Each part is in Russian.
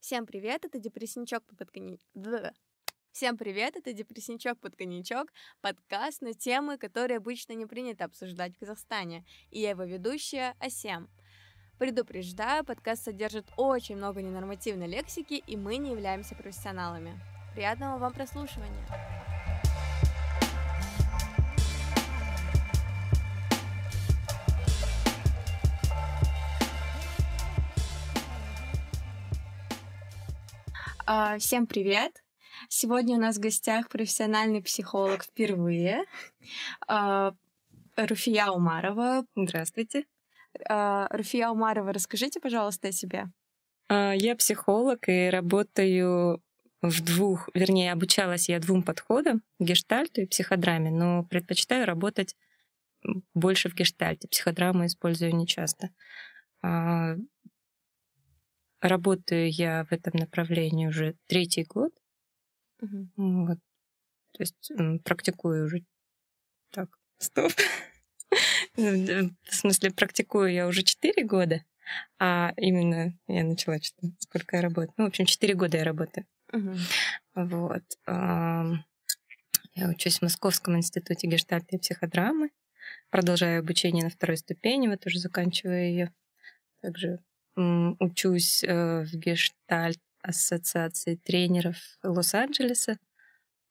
Всем привет, это депрессничок под коньячок. Всем привет, это депрессничок под коньячок, подкаст на темы, которые обычно не принято обсуждать в Казахстане. И я его ведущая Асем. Предупреждаю, подкаст содержит очень много ненормативной лексики, и мы не являемся профессионалами. Приятного вам прослушивания! Всем привет! Сегодня у нас в гостях профессиональный психолог впервые. А, Руфия Умарова. Здравствуйте. А, Руфия Умарова, расскажите, пожалуйста, о себе. Я психолог и работаю в двух, вернее, обучалась я двум подходам, гештальту и психодраме, но предпочитаю работать больше в гештальте. Психодраму использую нечасто. Работаю я в этом направлении уже третий год. Угу. Вот. То есть практикую уже... Так, стоп. В смысле, практикую я уже четыре года, а именно я начала сколько я работаю. Ну, в общем, четыре года я работаю. Угу. Вот. Я учусь в Московском институте гештальта и психодрамы. Продолжаю обучение на второй ступени, вот уже заканчиваю ее. Также учусь э, в Гештальт ассоциации тренеров Лос-Анджелеса.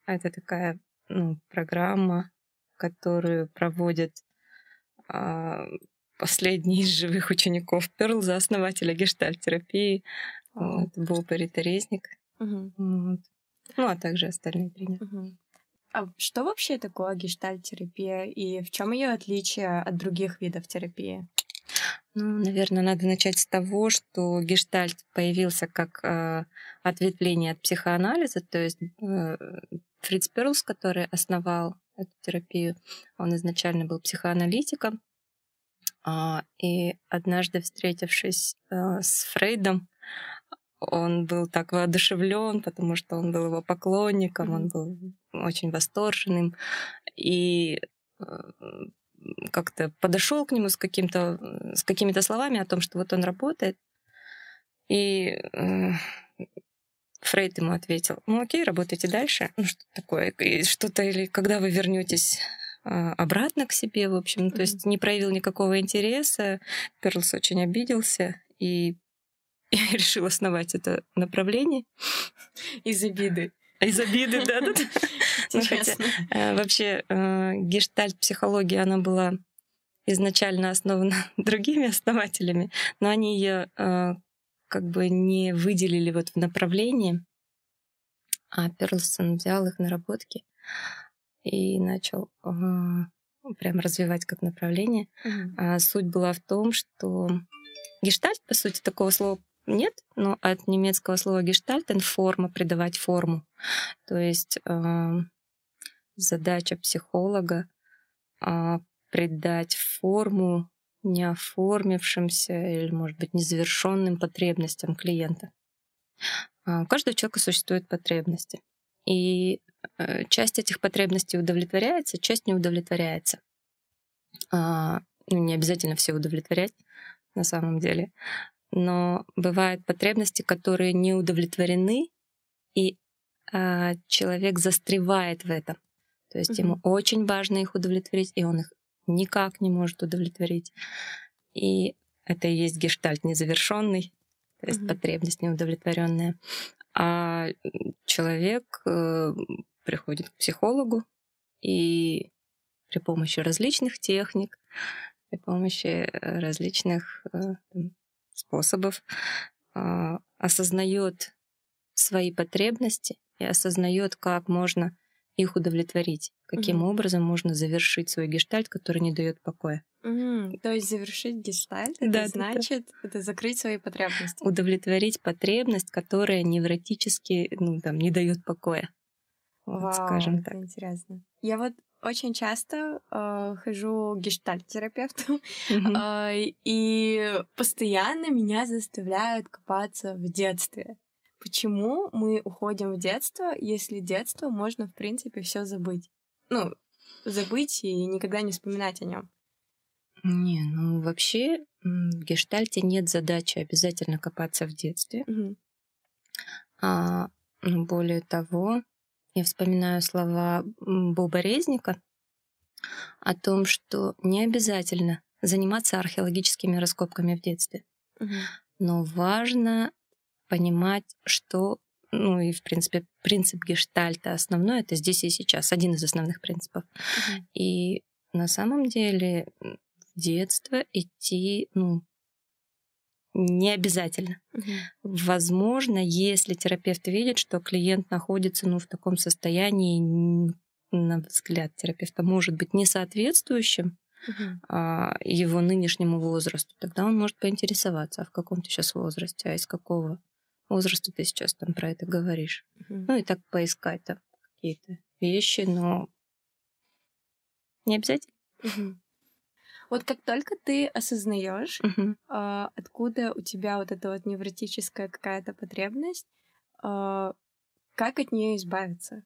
Это такая ну, программа, которую проводит а, последний из живых учеников Перл, основателя гештальт-терапии, вот, Бобари Терезник. Угу. Вот. Ну, а также остальные тренеры. Угу. А что вообще такое гештальт-терапия и в чем ее отличие от других видов терапии? Ну, наверное, надо начать с того, что гештальт появился как э, ответвление от психоанализа, то есть э, Фриц Перлс, который основал эту терапию, он изначально был психоаналитиком, э, и однажды встретившись э, с Фрейдом, он был так воодушевлен, потому что он был его поклонником, он был очень восторженным, и э, как-то подошел к нему с, каким-то, с какими-то словами о том, что вот он работает. И э, Фрейд ему ответил, ну окей, работайте дальше. Ну что такое? Что-то или когда вы вернетесь э, обратно к себе, в общем, mm-hmm. то есть не проявил никакого интереса. Перлс очень обиделся и решил основать это направление. Из обиды. Из обиды, да. Ну, хотя, э, вообще э, гештальт-психология, она была изначально основана другими основателями, но они ее э, как бы не выделили вот в направлении, а Перлсон взял их наработки и начал прям развивать как направление. Mm-hmm. А суть была в том, что гештальт, по сути, такого слова нет, но от немецкого слова гештальтен форма, придавать форму. То есть э, задача психолога э, придать форму неоформившимся или, может быть, незавершенным потребностям клиента. Э, у каждого человека существуют потребности. И э, часть этих потребностей удовлетворяется, часть не удовлетворяется. Э, не обязательно все удовлетворять на самом деле но бывают потребности, которые не удовлетворены, и э, человек застревает в этом. То есть угу. ему очень важно их удовлетворить, и он их никак не может удовлетворить. И это и есть гештальт незавершенный, то есть угу. потребность неудовлетворенная. А человек э, приходит к психологу и при помощи различных техник, при помощи э, различных э, способов э, осознает свои потребности и осознает, как можно их удовлетворить, каким угу. образом можно завершить свой гештальт, который не дает покоя. Угу. То есть завершить гештальт, это да, значит да. это закрыть свои потребности. Удовлетворить потребность, которая невротически ну, там, не дает покоя. Вот, Вау, скажем так. интересно. Я вот очень часто э, хожу к гештальт-терапевту, mm-hmm. э, и постоянно меня заставляют копаться в детстве. Почему мы уходим в детство, если детство можно, в принципе, все забыть? Ну, забыть и никогда не вспоминать о нем. Не, ну вообще в гештальте нет задачи обязательно копаться в детстве. Угу. А, ну, более того, я вспоминаю слова Боба Резника о том, что не обязательно заниматься археологическими раскопками в детстве. Угу. Но важно понимать, что, ну и в принципе принцип гештальта основной это здесь и сейчас, один из основных принципов. Угу. И на самом деле в детство идти, ну, не обязательно. Угу. Возможно, если терапевт видит, что клиент находится ну, в таком состоянии, на взгляд терапевта, может быть не соответствующим угу. а, его нынешнему возрасту, тогда он может поинтересоваться, а в каком ты сейчас возрасте, а из какого возраста ты сейчас там про это говоришь. Угу. Ну и так поискать там какие-то вещи, но не обязательно. Угу. Вот как только ты осознаешь, uh-huh. э, откуда у тебя вот эта вот невротическая какая-то потребность, э, как от нее избавиться?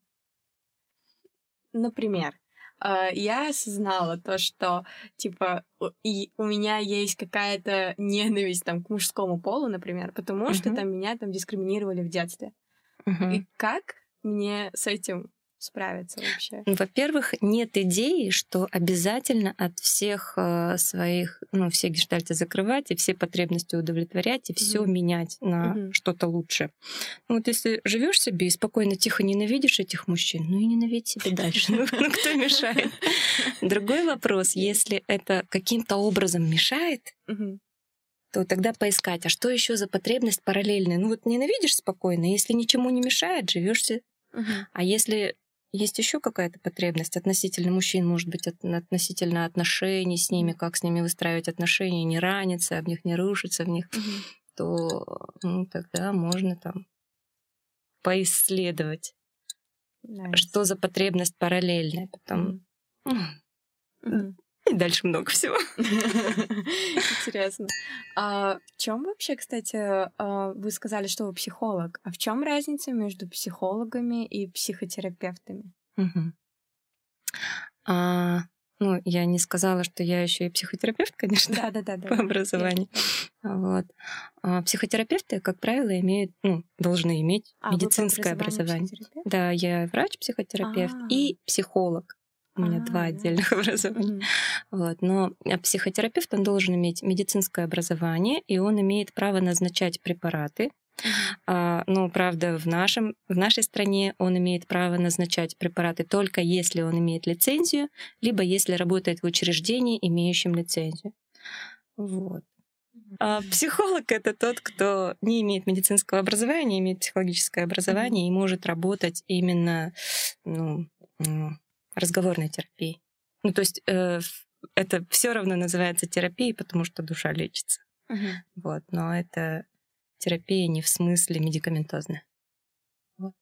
Например, э, я осознала то, что типа и у меня есть какая-то ненависть там к мужскому полу, например, потому uh-huh. что там меня там дискриминировали в детстве. Uh-huh. И как мне с этим справиться вообще? Во-первых, нет идеи, что обязательно от всех э, своих, ну, все гештальты закрывать и все потребности удовлетворять и все mm-hmm. менять на mm-hmm. что-то лучше. Ну, вот если живешь себе и спокойно, тихо ненавидишь этих мужчин, ну и ненавидь себе дальше. Ну, ну, кто мешает? Другой вопрос, если это каким-то образом мешает, то тогда поискать, а что еще за потребность параллельная? Ну вот ненавидишь спокойно, если ничему не мешает, живешься. Uh-huh. А если есть еще какая-то потребность относительно мужчин, может быть, от, относительно отношений с ними, как с ними выстраивать отношения, не раниться, об них не рушиться в них, mm-hmm. то ну, тогда можно там поисследовать, nice. что за потребность параллельная. Потом mm-hmm. И дальше много всего. Интересно. А в чем вообще, кстати, а, вы сказали, что вы психолог? А в чем разница между психологами и психотерапевтами? А, ну, я не сказала, что я еще и психотерапевт, конечно, да, да, да, да. по образованию. Вот. А психотерапевты, как правило, имеют, ну, должны иметь а, медицинское образование. Да, я врач-психотерапевт А-а-а. и психолог. У меня А-а-а. два отдельных образования. Mm-hmm. Вот. Но э, психотерапевт, он должен иметь медицинское образование, и он имеет право назначать препараты. Mm-hmm. А, но, правда, в, нашем, в нашей стране он имеет право назначать препараты только если он имеет лицензию, либо если работает в учреждении, имеющем лицензию. Вот. А психолог это тот, кто не имеет медицинского образования, имеет психологическое образование mm-hmm. и может работать именно ну, разговорной терапией. Ну, то есть э, это все равно называется терапией, потому что душа лечится. Угу. Вот, но это терапия не в смысле медикаментозная. Вот.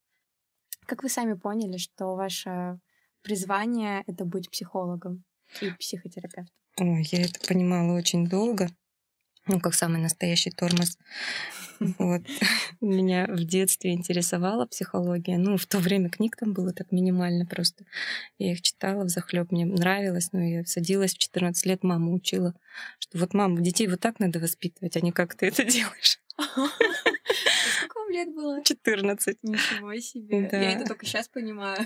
Как вы сами поняли, что ваше призвание это быть психологом и психотерапевтом? Ой, я это понимала очень долго ну, как самый настоящий тормоз. Вот. Меня в детстве интересовала психология. Ну, в то время книг там было так минимально просто. Я их читала в захлеб, мне нравилось. Но я садилась в 14 лет, мама учила, что вот, мам, детей вот так надо воспитывать, а не как ты это делаешь. Сколько лет было? 14. Ничего себе. Да. Я это только сейчас понимаю.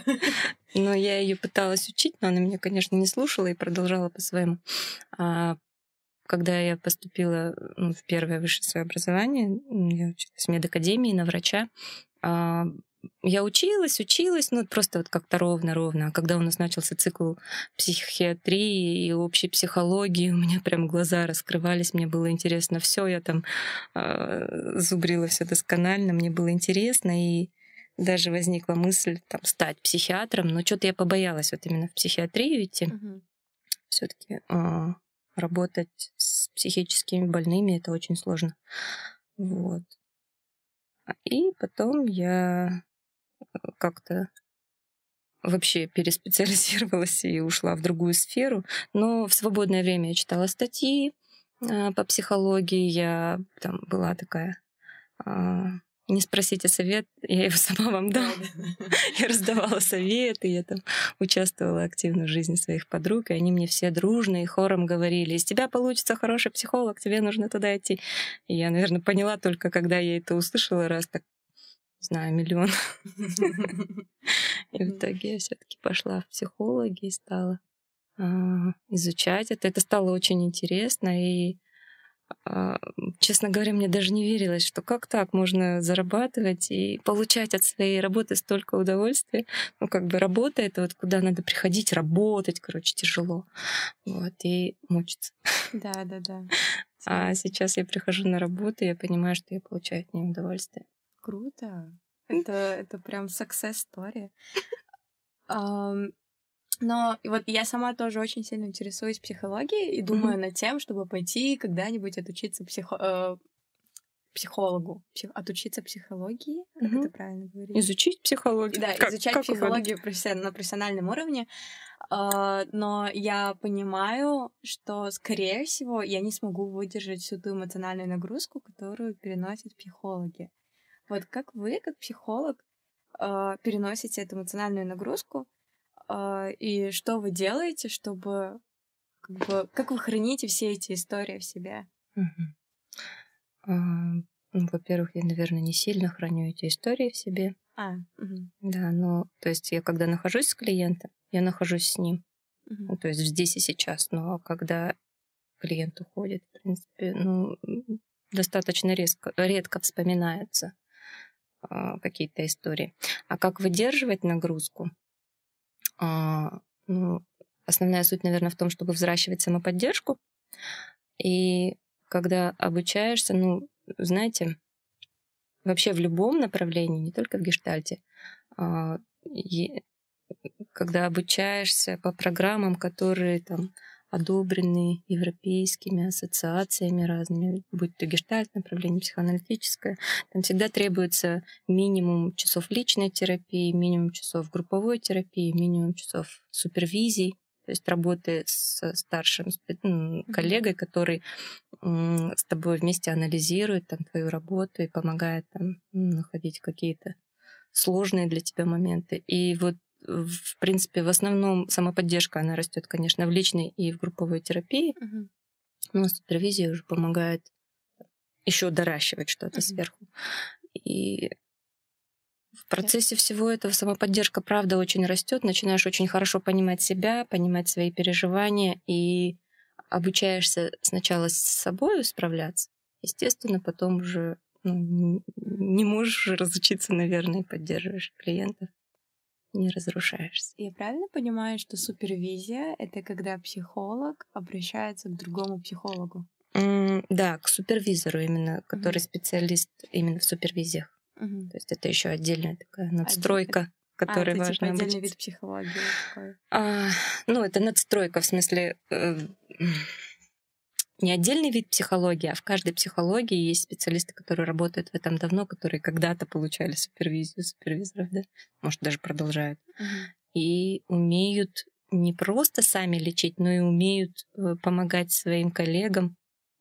Но я ее пыталась учить, но она меня, конечно, не слушала и продолжала по-своему. А когда я поступила ну, в первое высшее свое образование, я училась в медакадемии на врача, а, я училась, училась, ну просто вот как-то ровно-ровно. А когда у нас начался цикл психиатрии и общей психологии, у меня прям глаза раскрывались, мне было интересно все, я там э, зубрила все досконально, мне было интересно, и даже возникла мысль там стать психиатром, но что-то я побоялась вот именно в психиатрию идти. Угу. Все-таки э, работать с психическими больными это очень сложно. Вот. И потом я э, как-то вообще переспециализировалась и ушла в другую сферу. Но в свободное время я читала статьи э, по психологии. Я там была такая а, не спросите совет, я его сама вам дам. Я раздавала советы, я там участвовала активно в жизни своих подруг, и они мне все дружно и хором говорили, из тебя получится хороший психолог, тебе нужно туда идти. И я, наверное, поняла только, когда я это услышала раз, так знаю, миллион. И в итоге я все-таки пошла в психологи и стала а, изучать это. Это стало очень интересно. И, честно говоря, мне даже не верилось, что как так можно зарабатывать и получать от своей работы столько удовольствия. Ну, как бы работа — это вот куда надо приходить, работать, короче, тяжело. Вот, и мучиться. Да, да, да. А сейчас я прихожу на работу, и я понимаю, что я получаю от нее удовольствие. Круто. Это, это прям success story. Um, но вот я сама тоже очень сильно интересуюсь психологией и думаю mm-hmm. над тем, чтобы пойти когда-нибудь отучиться психо... э, психологу, псих... отучиться психологии, как mm-hmm. это правильно говорить? Изучить психологию. Да, как, изучать как психологию профессион... на профессиональном уровне. Uh, но я понимаю, что, скорее всего, я не смогу выдержать всю ту эмоциональную нагрузку, которую переносят психологи. Вот как вы, как психолог, э, переносите эту эмоциональную нагрузку, э, и что вы делаете, чтобы как, бы, как вы храните все эти истории в себе? А, ну, во-первых, я, наверное, не сильно храню эти истории в себе. А, угу. Да, но то есть я когда нахожусь с клиентом, я нахожусь с ним. Угу. Ну, то есть здесь и сейчас. Но когда клиент уходит, в принципе, ну, достаточно резко, редко вспоминается а, какие-то истории. А как выдерживать нагрузку? А, ну, основная суть, наверное, в том, чтобы взращивать самоподдержку. И когда обучаешься, ну, знаете, вообще в любом направлении, не только в гештальте, а, когда обучаешься по программам, которые там одобрены европейскими ассоциациями разными, будь то гештальт, направление психоаналитическое. Там всегда требуется минимум часов личной терапии, минимум часов групповой терапии, минимум часов супервизий, то есть работы с старшим коллегой, который с тобой вместе анализирует там, твою работу и помогает там, находить какие-то сложные для тебя моменты. И вот в принципе, в основном самоподдержка, она растет, конечно, в личной и в групповой терапии. Угу. Но супервизия уже помогает еще доращивать что-то угу. сверху. И в процессе всего этого самоподдержка, правда, очень растет. Начинаешь очень хорошо понимать себя, понимать свои переживания и обучаешься сначала с собой справляться. Естественно, потом уже ну, не можешь разучиться, наверное, и поддерживаешь клиентов не разрушаешься. Я правильно понимаю, что супервизия — это когда психолог обращается к другому психологу? Mm, да, к супервизору именно, который mm-hmm. специалист именно в супервизиях. Mm-hmm. То есть это еще отдельная такая надстройка. Отдельно который а, это, важно типа, отдельный вид психологии такой. А, ну, это надстройка, в смысле, э, не отдельный вид психологии, а в каждой психологии есть специалисты, которые работают в этом давно, которые когда-то получали супервизию супервизоров, да, может, даже продолжают. И умеют не просто сами лечить, но и умеют э, помогать своим коллегам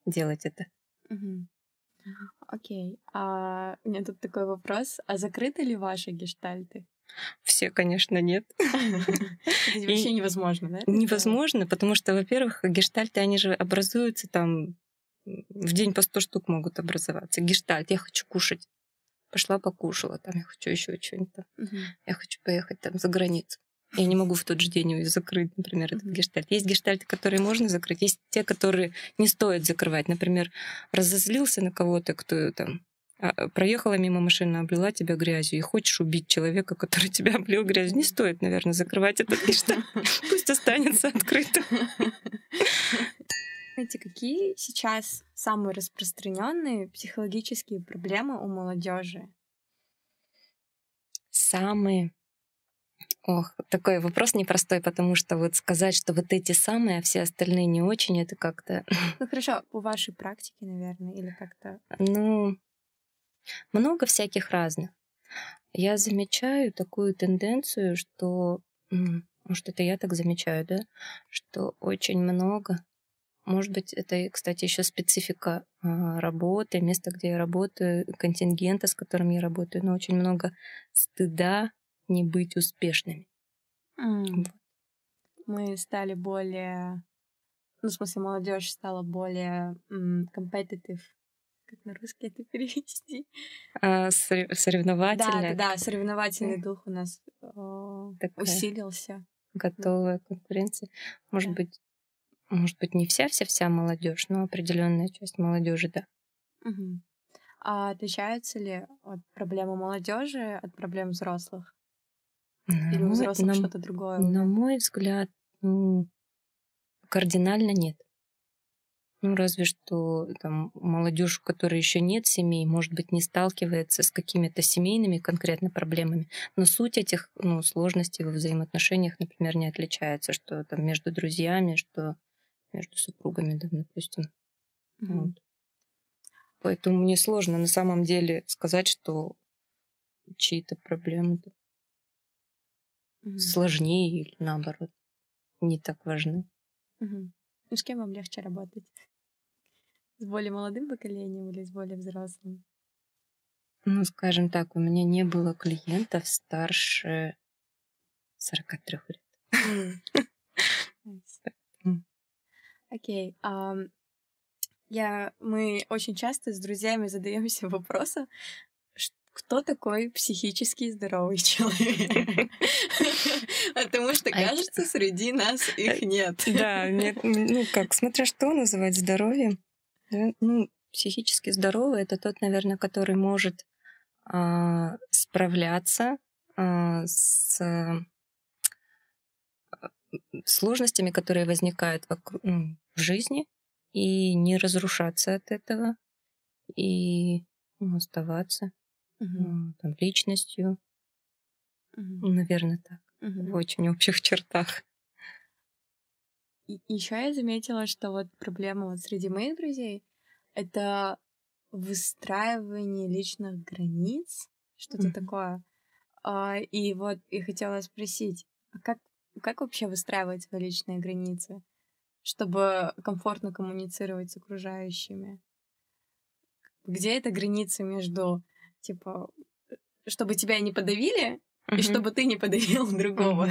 делать это. Окей. Okay. А у меня тут такой вопрос. А закрыты ли ваши гештальты? Все, конечно, нет. Это вообще невозможно, да? Невозможно, потому что, во-первых, гештальты, они же образуются там в день по 100 штук могут образоваться. Гештальт, я хочу кушать. Пошла покушала, там я хочу еще что-нибудь там. Я хочу поехать там за границу. Я не могу в тот же день закрыть, например, этот гештальт. Есть гештальты, которые можно закрыть, есть те, которые не стоит закрывать. Например, разозлился на кого-то, кто там проехала мимо машины, облила тебя грязью, и хочешь убить человека, который тебя облил грязью, не стоит, наверное, закрывать этот гештальт. Пусть останется открытым. Знаете, какие сейчас самые распространенные психологические проблемы у молодежи? Самые Ох, такой вопрос непростой, потому что вот сказать, что вот эти самые, а все остальные не очень, это как-то... Ну хорошо, по вашей практике, наверное, или как-то... Ну, много всяких разных. Я замечаю такую тенденцию, что, может, это я так замечаю, да, что очень много, может быть, это, кстати, еще специфика а, работы, места, где я работаю, контингента, с которым я работаю, но очень много стыда не быть успешными. Mm. Мы стали более, ну, в смысле, молодежь стала более competitive как на русский это перевести? А, соревновательный. Да, да, соревновательный дух у нас э, усилился. Готовая конкуренция. Может да. быть, может быть, не вся вся вся молодежь, но определенная часть молодежи, да. Угу. А отличаются ли от проблемы молодежи от проблем взрослых? На Или у взрослых что-то другое? На мой взгляд, ну, кардинально нет. Ну, разве что там молодежь, у которой еще нет семей, может быть, не сталкивается с какими-то семейными конкретно проблемами. Но суть этих ну, сложностей во взаимоотношениях, например, не отличается, что там между друзьями, что между супругами, да, допустим. Mm-hmm. Вот. Поэтому мне сложно на самом деле сказать, что чьи-то проблемы mm-hmm. сложнее или наоборот не так важны. Mm-hmm. Ну, с кем вам легче работать? С более молодым поколением или с более взрослым? Ну, скажем так, у меня не было клиентов старше 43 лет. Окей. Я, мы очень часто с друзьями задаемся вопросом, кто такой психически здоровый человек? Потому что, а кажется, среди нас их э, нет. Да, нет, ну как, смотря что называть здоровьем. Ну, психически здоровый это тот, наверное, который может а, справляться а, с сложностями, которые возникают вокруг, ну, в жизни, и не разрушаться от этого, и ну, оставаться угу. там, личностью. Угу. Наверное, так. Угу. В очень общих чертах. И еще я заметила, что вот проблема вот среди моих друзей это выстраивание личных границ, что-то mm-hmm. такое. А, и вот и хотела спросить, а как, как вообще выстраивать свои личные границы, чтобы комфортно коммуницировать с окружающими? Где эта граница между, типа, чтобы тебя не подавили, и чтобы ты не подавил другого.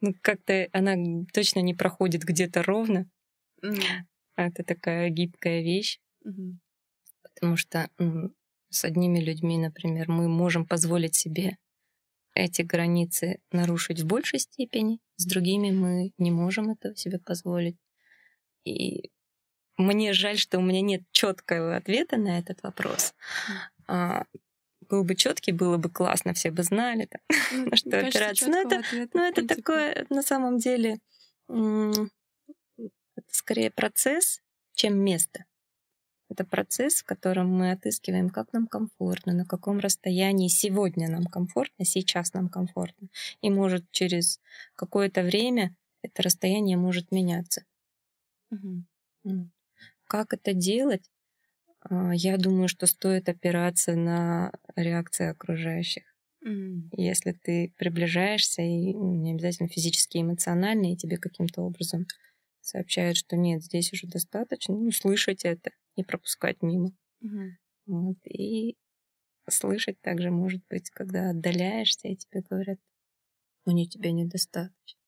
Ну, как-то она точно не проходит где-то ровно. Это такая гибкая вещь. Потому что с одними людьми, например, мы можем позволить себе эти границы нарушить в большей степени, с другими мы не можем этого себе позволить. И мне жаль, что у меня нет четкого ответа на этот вопрос. Был бы четкий, было бы классно, все бы знали, там, ну, на что опираться. Но это, но это такое, на самом деле, это скорее процесс, чем место. Это процесс, в котором мы отыскиваем, как нам комфортно, на каком расстоянии сегодня нам комфортно, сейчас нам комфортно. И может через какое-то время это расстояние может меняться. Угу. Как это делать? А, я думаю, что стоит опираться на реакции окружающих. Mm. Если ты приближаешься, и ну, не обязательно физически, эмоционально, и тебе каким-то образом сообщают, что нет, здесь уже достаточно, ну, слышать это, не пропускать мимо. Mm-hmm. Вот, и слышать также, может быть, когда отдаляешься, и тебе говорят, мне тебя недостаточно.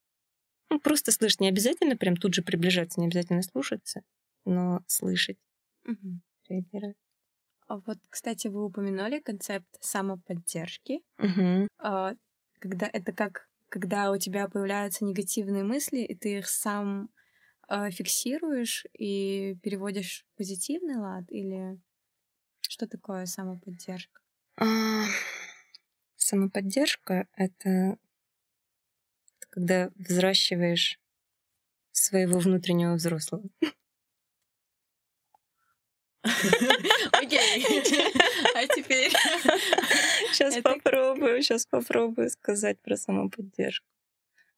Ну, просто слышать, не обязательно прям тут же приближаться, не обязательно слушаться, но слышать. Mm-hmm тренера. А вот, кстати, вы упомянули концепт самоподдержки. Угу. Когда это как когда у тебя появляются негативные мысли, и ты их сам э, фиксируешь и переводишь в позитивный лад, или что такое самоподдержка? А, самоподдержка это когда взращиваешь своего внутреннего взрослого. Окей. А теперь... Сейчас попробую, сейчас попробую сказать про самоподдержку.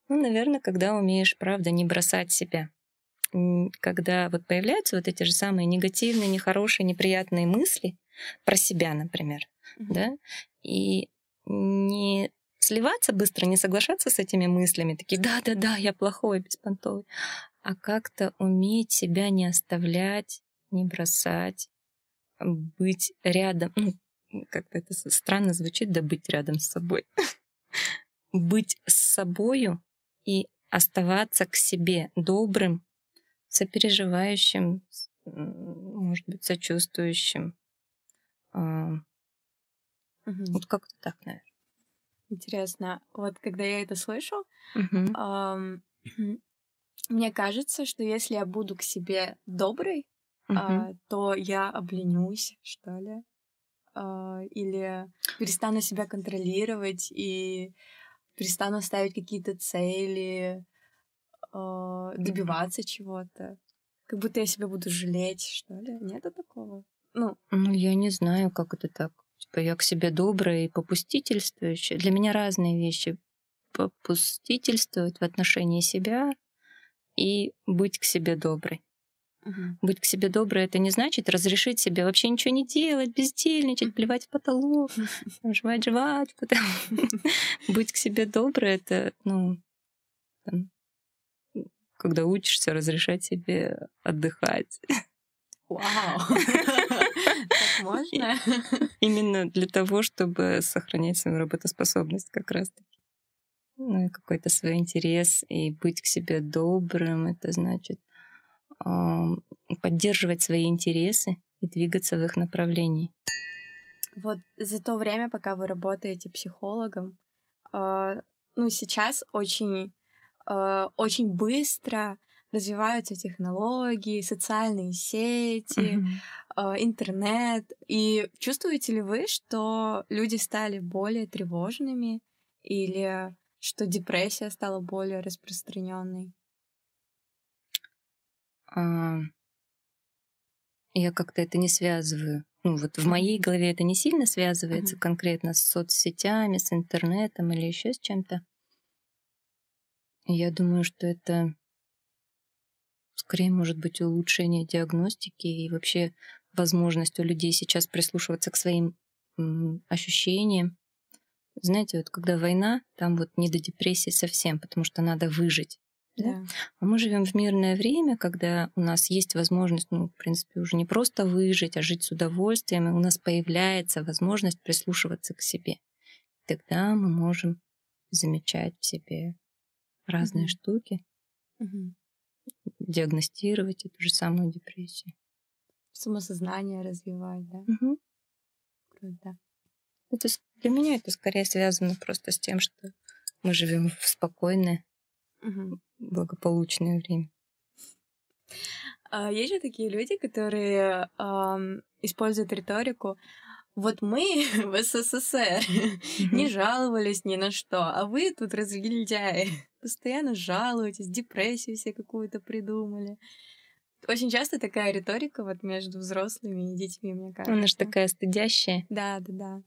Ну, наверное, когда умеешь, правда, не бросать себя. Когда вот появляются вот эти же самые негативные, нехорошие, неприятные мысли про себя, например, да, и не сливаться быстро, не соглашаться с этими мыслями, такие, да-да-да, я плохой, беспонтовый, а как-то уметь себя не оставлять не бросать, быть рядом. Ну, как-то это странно звучит, да быть рядом с собой. быть с собою и оставаться к себе добрым, сопереживающим, может быть, сочувствующим, угу. Вот как-то так, наверное. Интересно. Вот когда я это слышу, угу. эм, мне кажется, что если я буду к себе доброй, угу. э, то я обленюсь, что ли, э, или перестану себя контролировать и перестану ставить какие-то цели, э, добиваться чего-то. Как будто я себя буду жалеть, что ли. Нету такого? Ну, ну я не знаю, как это так. Типа я к себе добрая и попустительствующая. Для меня разные вещи. Попустительствовать в отношении себя и быть к себе доброй. Угу. Быть к себе доброй это не значит разрешить себе вообще ничего не делать, бездельничать, плевать в потолок, жевать, жевать. Быть к себе доброй это, ну, когда учишься разрешать себе отдыхать. Вау! Так можно? Именно для того, чтобы сохранять свою работоспособность как раз-таки. Ну и какой-то свой интерес, и быть к себе добрым, это значит поддерживать свои интересы и двигаться в их направлении. Вот за то время, пока вы работаете психологом, а, ну сейчас очень, а, очень быстро развиваются технологии, социальные сети, mm-hmm. интернет. И чувствуете ли вы, что люди стали более тревожными или что депрессия стала более распространенной? А, я как-то это не связываю. Ну, вот в моей голове это не сильно связывается mm-hmm. конкретно с соцсетями, с интернетом или еще с чем-то. Я думаю, что это скорее может быть улучшение диагностики и вообще возможность у людей сейчас прислушиваться к своим ощущениям. Знаете, вот когда война, там вот не до депрессии совсем, потому что надо выжить. Да? А мы живем в мирное время, когда у нас есть возможность, ну, в принципе, уже не просто выжить, а жить с удовольствием, и у нас появляется возможность прислушиваться к себе. Тогда мы можем замечать в себе разные mm-hmm. штуки. Mm-hmm диагностировать эту же самую депрессию. Самосознание развивать, да? Угу. Круто. Это, для меня это скорее связано просто с тем, что мы живем в спокойное, угу. благополучное время. А, есть же такие люди, которые э, используют риторику вот мы в СССР не жаловались ни на что, а вы тут разгильдяи. Постоянно жалуетесь, депрессию себе какую-то придумали. Очень часто такая риторика вот между взрослыми и детьми, мне кажется. Она же такая стыдящая. Да, да, да.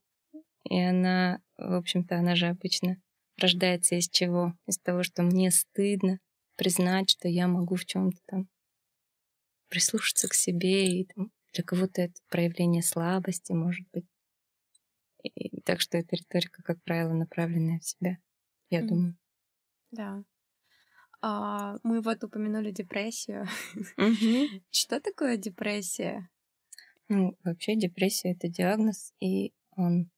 И она, в общем-то, она же обычно рождается из чего? Из того, что мне стыдно признать, что я могу в чем-то там прислушаться к себе и там, для кого-то это проявление слабости, может быть. И, так что эта риторика, как правило, направленная в себя, я mm. думаю. Да. А, мы вот упомянули депрессию. Mm-hmm. Что такое депрессия? Ну, вообще депрессия это диагноз, и он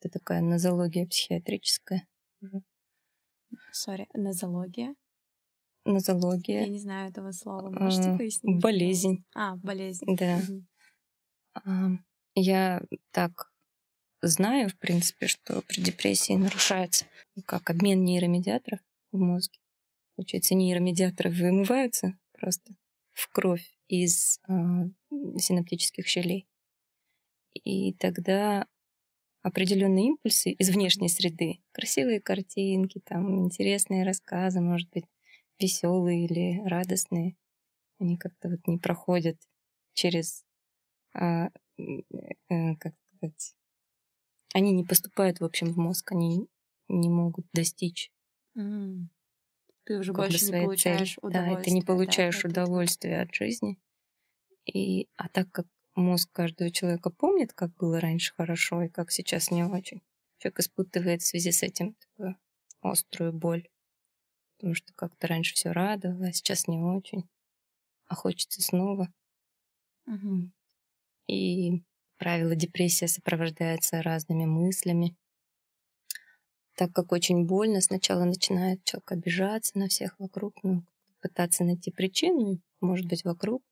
это такая нозология психиатрическая. Сори, нозология? нозология. Я не знаю этого слова. Можете пояснить? Болезнь. А, болезнь. Да. Угу. Я так знаю, в принципе, что при депрессии нарушается как обмен нейромедиаторов в мозге. Получается, нейромедиаторы вымываются просто в кровь из э, синаптических щелей. И тогда определенные импульсы из внешней среды, красивые картинки, там интересные рассказы, может быть, веселые или радостные, они как-то вот не проходят через, а, э, как сказать, они не поступают, в общем, в мозг, они не могут достичь. Mm. Ты уже больше не получаешь цели. удовольствия. Да, ты не получаешь да, удовольствия от жизни. И, а так как мозг каждого человека помнит, как было раньше хорошо и как сейчас не очень, человек испытывает в связи с этим такую острую боль потому что как-то раньше все радовало, а сейчас не очень, а хочется снова. Угу. И правило депрессия сопровождается разными мыслями. Так как очень больно, сначала начинает человек обижаться на всех вокруг, ну, пытаться найти причину, может быть, вокруг,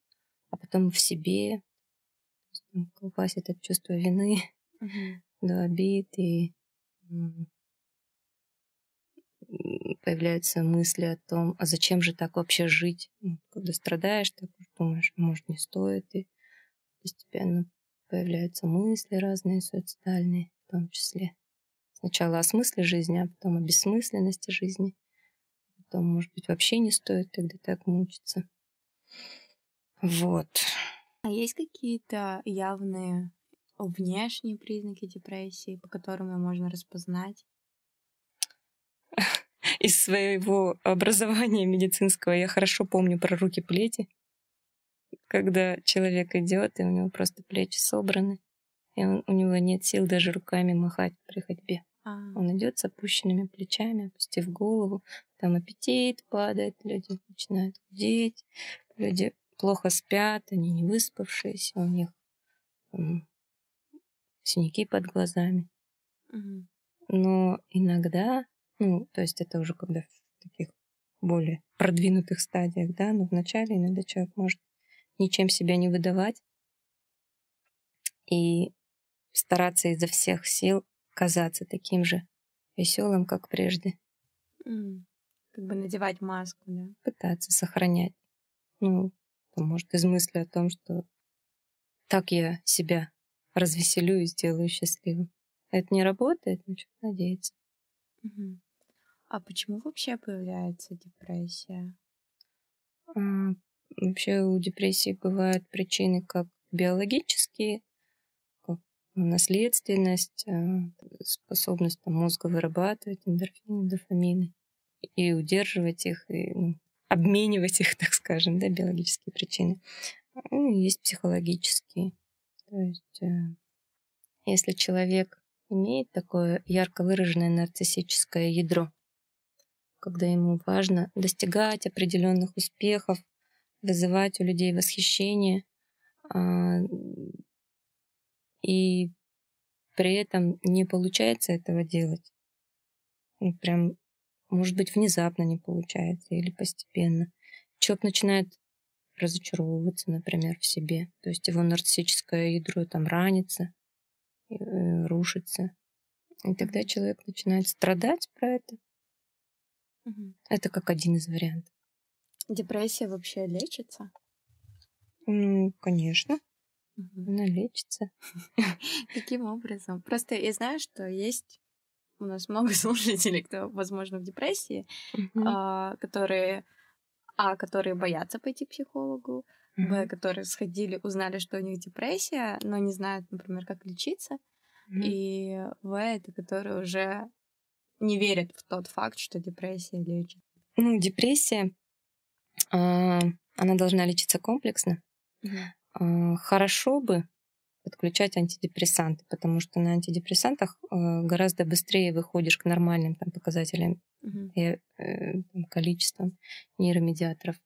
а потом в себе. Там колбасит от чувства вины Мгм. до обид и появляются мысли о том, а зачем же так вообще жить? Ну, Когда страдаешь, так уж думаешь, может, не стоит. И постепенно появляются мысли разные, суицидальные в том числе. Сначала о смысле жизни, а потом о бессмысленности жизни. Потом, может быть, вообще не стоит тогда так мучиться. Вот. А есть какие-то явные внешние признаки депрессии, по которым ее можно распознать? Из своего образования медицинского я хорошо помню про руки плети. Когда человек идет, и у него просто плечи собраны, и он, у него нет сил даже руками махать при ходьбе. А, Он идет с опущенными плечами, опустив голову. Там аппетит падает, люди начинают худеть, люди плохо спят, они не выспавшиеся, у них м, синяки под глазами. Но иногда, ну, то есть это уже когда в таких более продвинутых стадиях, да, но вначале иногда человек может ничем себя не выдавать и стараться изо всех сил казаться таким же веселым, как прежде, М. Как бы надевать маску, да? пытаться сохранять. Ну, там, может, из мысли о том, что так я себя развеселю и сделаю счастливым. Это не работает, но что надеяться. Мгм. А почему вообще появляется депрессия? А, Вообще у депрессии бывают причины как биологические, как наследственность, а, способность там, мозга вырабатывать эндорфины, дофамины и удерживать их, и ну, обменивать их, так скажем, да, биологические причины. Ну, есть психологические. То есть э, если человек имеет такое ярко выраженное нарциссическое ядро, когда ему важно достигать определенных успехов, вызывать у людей восхищение, а, и при этом не получается этого делать. Ну, прям, может быть, внезапно не получается или постепенно. Человек начинает разочаровываться, например, в себе. То есть его нарциссическое ядро там ранится, э, рушится. И тогда человек начинает страдать про это. Мгм. Это как один из вариантов. Депрессия вообще лечится? Ну, конечно, Мгм. она лечится. Каким образом? Просто я знаю, что есть у нас много слушателей, кто, возможно, в депрессии, Мгм. а, которые, а, которые боятся пойти к психологу, б, Мгм. которые сходили, узнали, что у них депрессия, но не знают, например, как лечиться, Мгм. и в, это, которые уже не верят в тот факт, что депрессия лечит. Ну, депрессия, а, она должна лечиться комплексно. А, Хорошо бы подключать антидепрессанты, потому что на антидепрессантах а, гораздо быстрее выходишь к нормальным там, показателям Мгм. и э, там, количеством нейромедиаторов,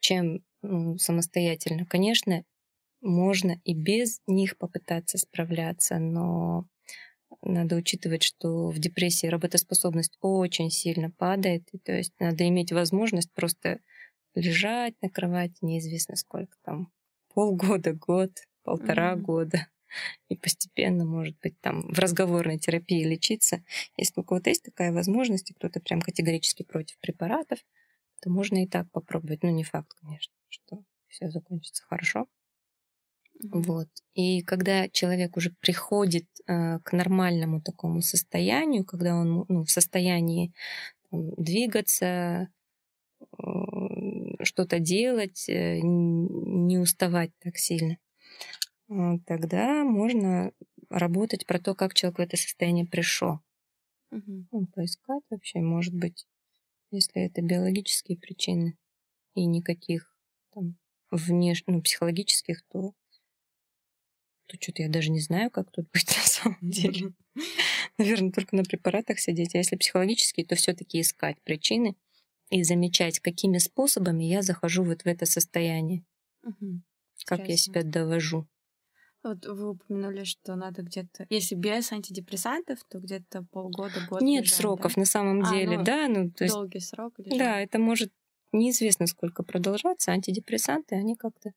чем ну, самостоятельно. Конечно, можно и без них попытаться справляться, но надо учитывать, что в депрессии работоспособность очень сильно падает, и, то есть надо иметь возможность просто лежать на кровати неизвестно сколько там, полгода, год, полтора Мгм. года, и постепенно, может быть, там в разговорной терапии лечиться. Если у кого-то есть такая возможность, и кто-то прям категорически против препаратов, то можно и так попробовать. Ну, не факт, конечно, что все закончится хорошо. Вот. И когда человек уже приходит э, к нормальному такому состоянию, когда он ну, в состоянии там, двигаться, э, что-то делать, э, не уставать так сильно, тогда можно работать про то, как человек в это состояние пришел. Мгм. Ну, поискать вообще, может быть, если это биологические причины и никаких там внеш... ну, психологических, то то что-то я даже не знаю, как тут быть на самом деле. Наверное, только на препаратах сидеть. А если психологические, то все-таки искать причины и замечать, какими способами я захожу вот в это состояние, Мгм. как я Интересно. себя довожу. Вот вы упомянули, что надо где-то, если без антидепрессантов, то где-то полгода, год. Нет лежать, сроков да? на самом А, деле, ну, да, ну то есть, Долгий срок лежать. да, это может неизвестно сколько продолжаться. Антидепрессанты, они как-то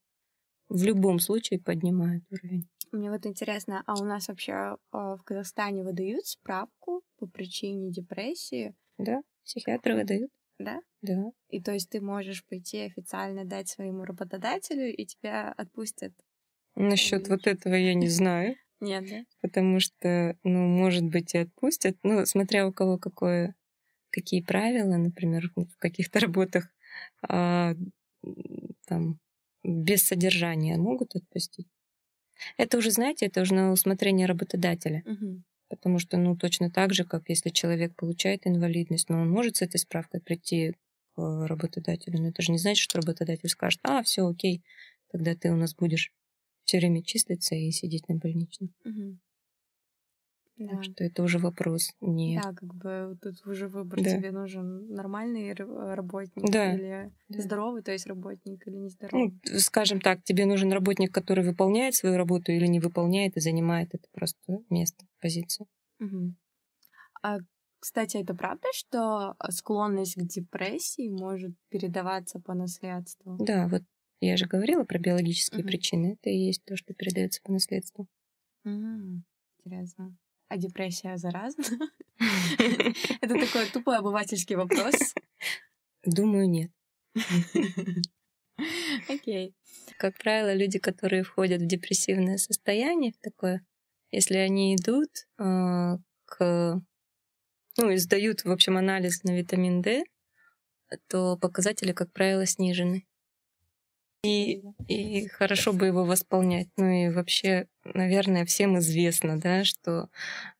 в любом случае поднимает уровень. Мне вот интересно, а у нас вообще э, в Казахстане выдают справку по причине депрессии? Да, психиатры выдают. Да? Да. И то есть ты можешь пойти официально дать своему работодателю, и тебя отпустят? Насчет вот этого я не знаю. Нет, да? Потому что, ну, может быть, и отпустят. Ну, смотря у кого какое, какие правила, например, в каких-то работах а, там без содержания могут отпустить. Это уже, знаете, это уже на усмотрение работодателя. Угу. Потому что, ну, точно так же, как если человек получает инвалидность, но он может с этой справкой прийти к работодателю. Но это же не значит, что работодатель скажет, а, все, окей, тогда ты у нас будешь все время числиться и сидеть на больничном. Угу. Да. Так что это уже вопрос не... Да, как бы тут уже выбор да. тебе нужен нормальный работник да. или да. здоровый, то есть работник или нездоровый. Ну, скажем так, тебе нужен работник, который выполняет свою работу или не выполняет и занимает это просто место, позицию. Угу. А, кстати, это правда, что склонность к депрессии может передаваться по наследству? Да, вот я же говорила про биологические угу. причины. Это и есть то, что передается по наследству. Угу. Интересно. А депрессия заразна? Это такой тупой обывательский вопрос. Думаю, нет. Окей. Как правило, люди, которые входят в депрессивное состояние, в такое, если они идут э, к... Ну, и сдают, в общем, анализ на витамин D, то показатели, как правило, снижены. И, и хорошо бы его восполнять. Ну и вообще, наверное, всем известно, да, что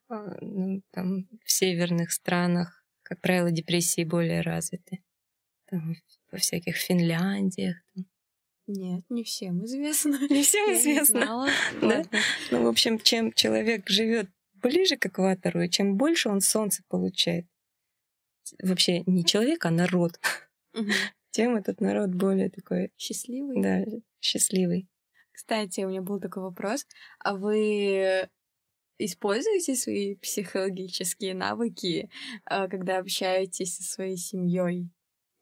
а, ну, там, в северных странах, как правило, депрессии более развиты. Там, во всяких Финляндиях. Там. Нет, не всем известно. Не всем известно. Да? Ну, в общем, чем человек живет ближе к экватору, и чем больше он солнца получает, вообще не человек, а народ, тем этот народ более такой... Счастливый? Да, счастливый. Кстати, у меня был такой вопрос. А вы используете свои психологические навыки, а, когда общаетесь со своей семьей?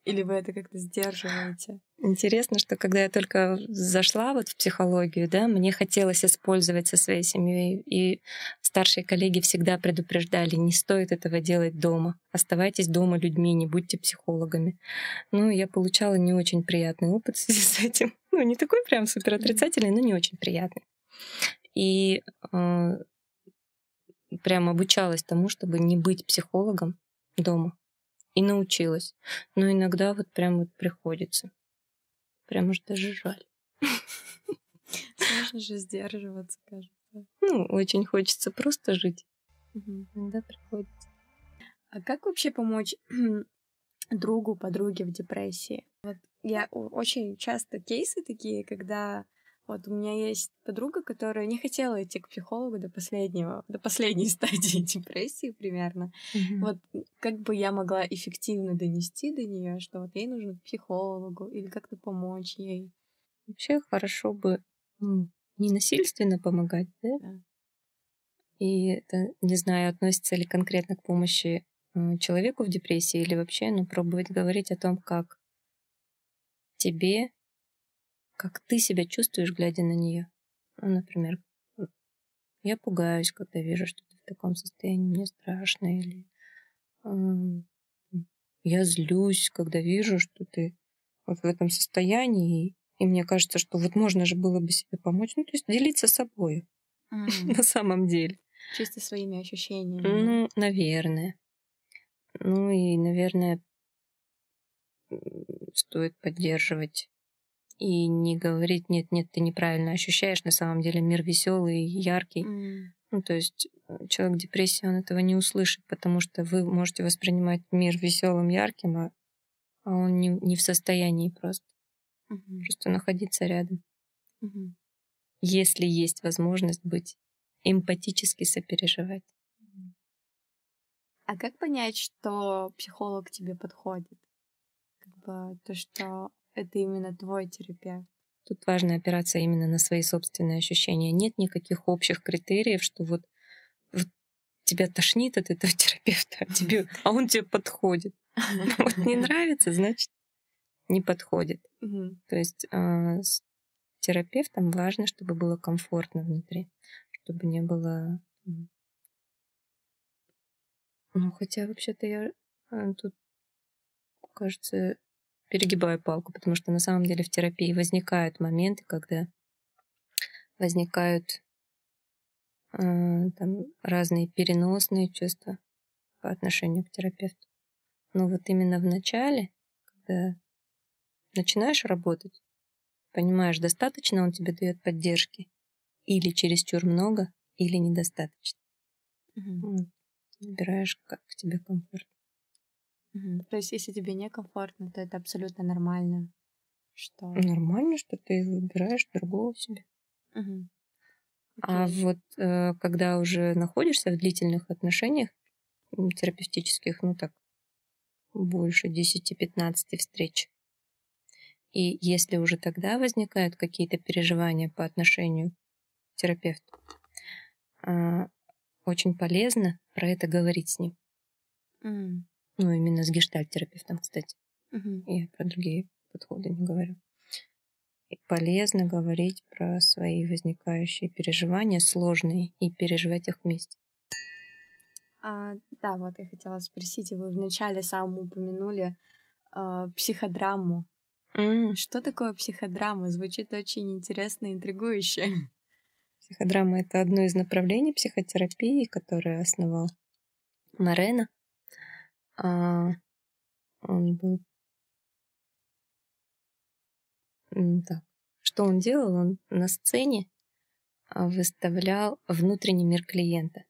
Или вы это как-то сдерживаете? Интересно, что когда я только зашла вот в психологию, да, мне хотелось использовать со своей семьей, и старшие коллеги всегда предупреждали, не стоит этого делать дома, оставайтесь дома людьми, не будьте психологами. Ну, я получала не очень приятный опыт в связи с этим. Ну, не такой прям супер отрицательный, но не очень приятный. И э, прям обучалась тому, чтобы не быть психологом дома и научилась. Но иногда вот прям вот приходится. Прям уж даже жаль. Сложно же сдерживаться, кажется. Ну, очень хочется просто жить. Угу. Иногда приходится. А как вообще помочь другу, подруге в депрессии? Вот я очень часто кейсы такие, когда вот у меня есть подруга, которая не хотела идти к психологу до последнего, до последней стадии депрессии примерно. Mm-hmm. Вот как бы я могла эффективно донести до нее, что вот ей нужно к психологу или как-то помочь ей. Вообще хорошо бы ну, не насильственно помогать, да? да? И это, не знаю, относится ли конкретно к помощи э, человеку в депрессии или вообще, ну, пробовать говорить о том, как тебе как ты себя чувствуешь, глядя на нее. Ну, например, я пугаюсь, когда вижу, что ты в таком состоянии, мне страшно, или э, я злюсь, когда вижу, что ты вот в этом состоянии, и мне кажется, что вот можно же было бы себе помочь, ну, то есть делиться собой mm. на самом деле. Чисто своими ощущениями. Ну, наверное. Ну и, наверное, стоит поддерживать и не говорить, нет, нет, ты неправильно ощущаешь, на самом деле мир веселый, яркий. Mm. Ну, то есть человек в депрессии, он этого не услышит, потому что вы можете воспринимать мир веселым, ярким, а, а он не, не в состоянии просто. Mm-hmm. Просто находиться рядом. Mm-hmm. Если есть возможность быть эмпатически сопереживать. А как понять, что психолог тебе подходит? Как бы то, что это именно твой терапевт. Тут важно опираться именно на свои собственные ощущения. Нет никаких общих критериев, что вот, вот тебя тошнит от этого терапевта, а, тебе, а он тебе подходит. Вот не нравится, значит, не подходит. То есть а, терапевтам важно, чтобы было комфортно внутри, чтобы не было... Ну, хотя вообще-то я э, тут, кажется, перегибаю палку, потому что на самом деле в терапии возникают моменты, когда возникают э, там разные переносные чувства по отношению к терапевту. Но вот именно в начале, когда начинаешь работать, понимаешь, достаточно он тебе дает поддержки, или чересчур много, или недостаточно. Угу. Выбираешь, как тебе комфортно. Угу. То есть, если тебе некомфортно, то это абсолютно нормально. Что... Нормально, что ты выбираешь другого себе. Угу. А вот э, когда уже находишься в длительных отношениях терапевтических, ну так, больше 10-15 встреч, и если уже тогда возникают какие-то переживания по отношению к терапевту, э, очень полезно про это говорить с ним. Mm. Ну, именно с гештальт-терапевтом, кстати. Mm-hmm. Я про другие подходы не говорю полезно говорить про свои возникающие переживания сложные и переживать их вместе. А, да, вот я хотела спросить, вы вначале сам упомянули э, психодраму. Mm. Что такое психодрама? Звучит очень интересно и интригующе. Психодрама — это одно из направлений психотерапии, которое основал Морено. А, он был Так, что он делал? Он на сцене а, выставлял внутренний мир клиента.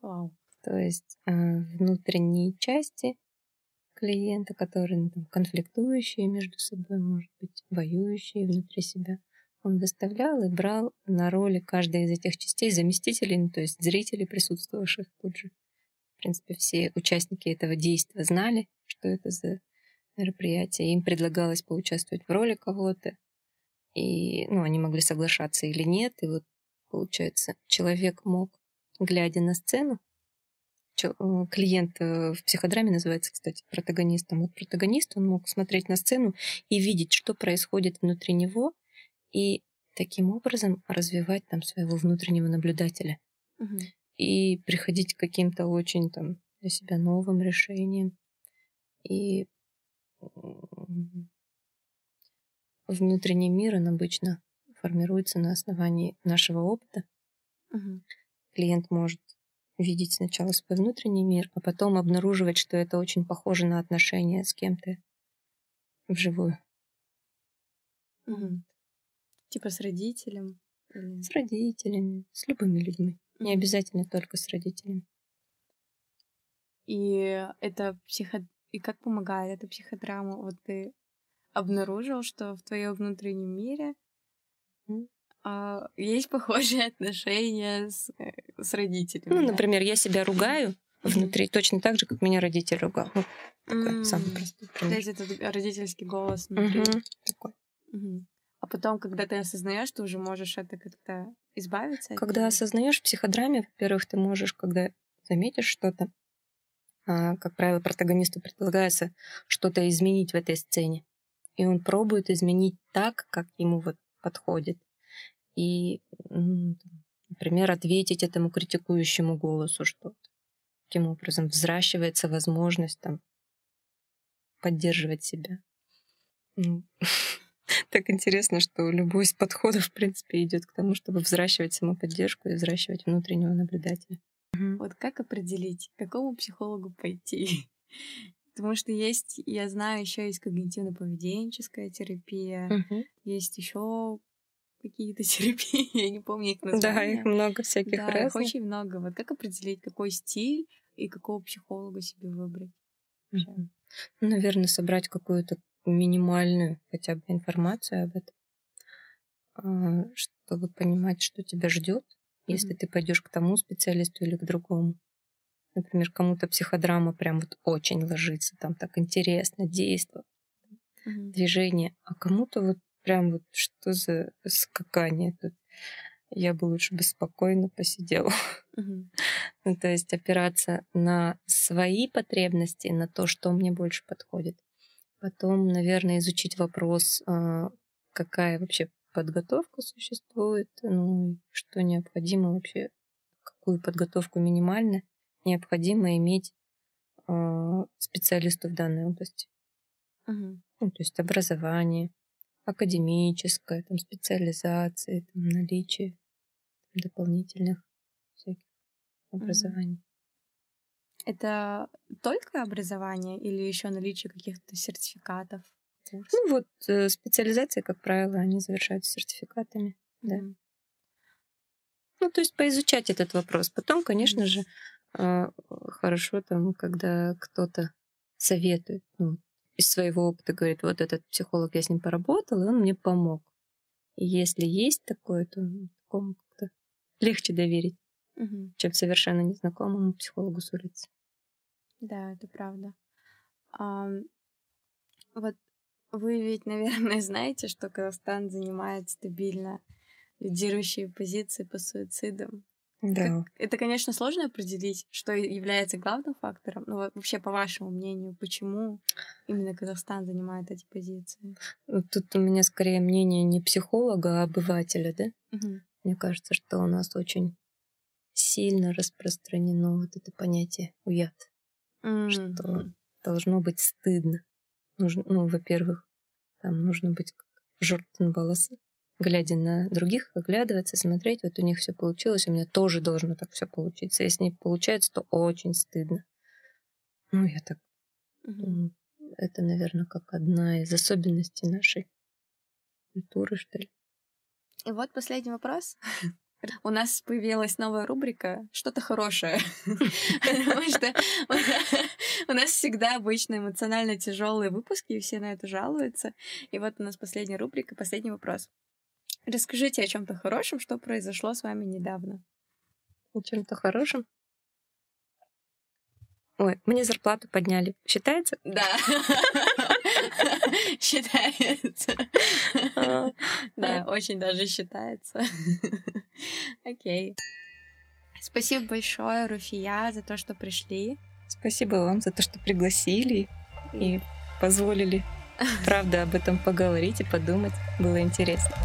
Вау. То есть а, внутренние части клиента, которые ну, там, конфликтующие между собой, может быть, воюющие внутри себя, он выставлял и брал на роли каждой из этих частей заместителей, ну, то есть зрителей, присутствовавших тут же. В принципе, все участники этого действия знали, что это за мероприятия. Им предлагалось поучаствовать в роли кого-то. И ну, они могли соглашаться или нет. И вот, получается, человек мог, глядя на сцену, клиент э, в психодраме называется, кстати, протагонистом. Вот протагонист, он мог смотреть на сцену и видеть, что происходит внутри него, и таким образом развивать там своего внутреннего наблюдателя. Угу. И приходить к каким-то очень там для себя новым решениям. И внутренний мир, он обычно формируется на основании нашего опыта. Угу. Клиент может видеть сначала свой внутренний мир, а потом обнаруживать, что это очень похоже на отношения с кем-то вживую. Угу. Типа с родителем? Или... С родителями, с любыми людьми. Не обязательно только с родителями. И это психо и как помогает эта психодрама? Вот ты обнаружил, что в твоем внутреннем мире а, есть похожие отношения с, э, с родителями. Ну, да? например, я себя ругаю внутри точно так же, как меня родитель ругал. Ну, такой самый простой пример. То есть это родительский голос внутри. Mm-hmm. Такой. Mm-hmm. А потом, когда ты осознаешь, ты уже можешь это как-то избавиться. Когда осознаешь в психодраме, во-первых, ты можешь, когда заметишь что-то, а, как правило, протагонисту предлагается что-то изменить в этой сцене. И он пробует изменить так, как ему вот подходит. И, например, ответить этому критикующему голосу что-то. Таким образом взращивается возможность там поддерживать себя. Так интересно, что любой из подходов, в принципе, идет к тому, чтобы взращивать самоподдержку и взращивать внутреннего наблюдателя. Вот как определить, к какому психологу пойти? Потому что есть, я знаю, еще есть когнитивно-поведенческая терапия, Мгм. есть еще какие-то терапии, я не помню их названия. Да, их много всяких Да, их разных. очень много. Вот как определить, какой стиль и какого психолога себе выбрать? Мгм. Ну, наверное, собрать какую-то минимальную хотя бы информацию об этом, а, чтобы понимать, что тебя ждет, если ты пойдешь к тому специалисту или к другому. Например, кому-то психодрама прям вот очень ложится, там так интересно, действие, mm-hmm. движение, а кому-то вот прям вот что за скакание тут. Я бы лучше бы спокойно посидела. Mm-hmm. ну, то есть опираться на свои потребности, на то, что мне больше подходит. Потом, наверное, изучить вопрос, а, какая вообще подготовка существует, ну, что необходимо вообще, какую подготовку минимально необходимо иметь э, специалисту в данной области. Угу. Ну, то есть образование, академическое, там, специализации, там, наличие дополнительных всяких образований. Это только образование или еще наличие каких-то сертификатов? Курс? Ну вот э, специализации, как правило, они завершаются сертификатами, да. Mm. Ну то есть поизучать этот вопрос. Потом, конечно mm. же, э, хорошо там, когда кто-то советует, ну, из своего опыта говорит, вот этот психолог, я с ним поработал, и он мне помог. И если есть такое, то такому как-то легче доверить, угу. чем совершенно незнакомому психологу с улицы. Да, это правда. А, вот вы ведь, наверное, знаете, что Казахстан занимает стабильно лидирующие позиции по суицидам. Да. Как, это, конечно, сложно определить, что является главным фактором. Но вообще, по вашему мнению, почему именно Казахстан занимает эти позиции? Ну, тут у меня скорее мнение не психолога, а обывателя, да? Угу. Мне кажется, что у нас очень сильно распространено вот это понятие уят. Mm-hmm. Что должно быть стыдно. Нужно, ну, во-первых, там нужно быть жертвым волосы глядя на других, оглядываться, смотреть, вот у них все получилось, у меня тоже должно так все получиться. Если не получается, то очень стыдно. Ну, я так... Угу. Это, наверное, как одна из особенностей нашей культуры, что ли. И вот последний вопрос. У нас появилась новая рубрика «Что-то хорошее». Потому что у нас всегда обычно эмоционально тяжелые выпуски, и все на это жалуются. И вот у нас последняя рубрика, последний вопрос. Расскажите о чем-то хорошем, что произошло с вами недавно. О чем-то хорошем? Ой, мне зарплату подняли. Считается? Да. Считается. А, да, очень даже считается. Окей. Спасибо большое, Руфия, за то, что пришли. Спасибо вам за то, что пригласили и позволили, правда, об этом поговорить и подумать. Было интересно.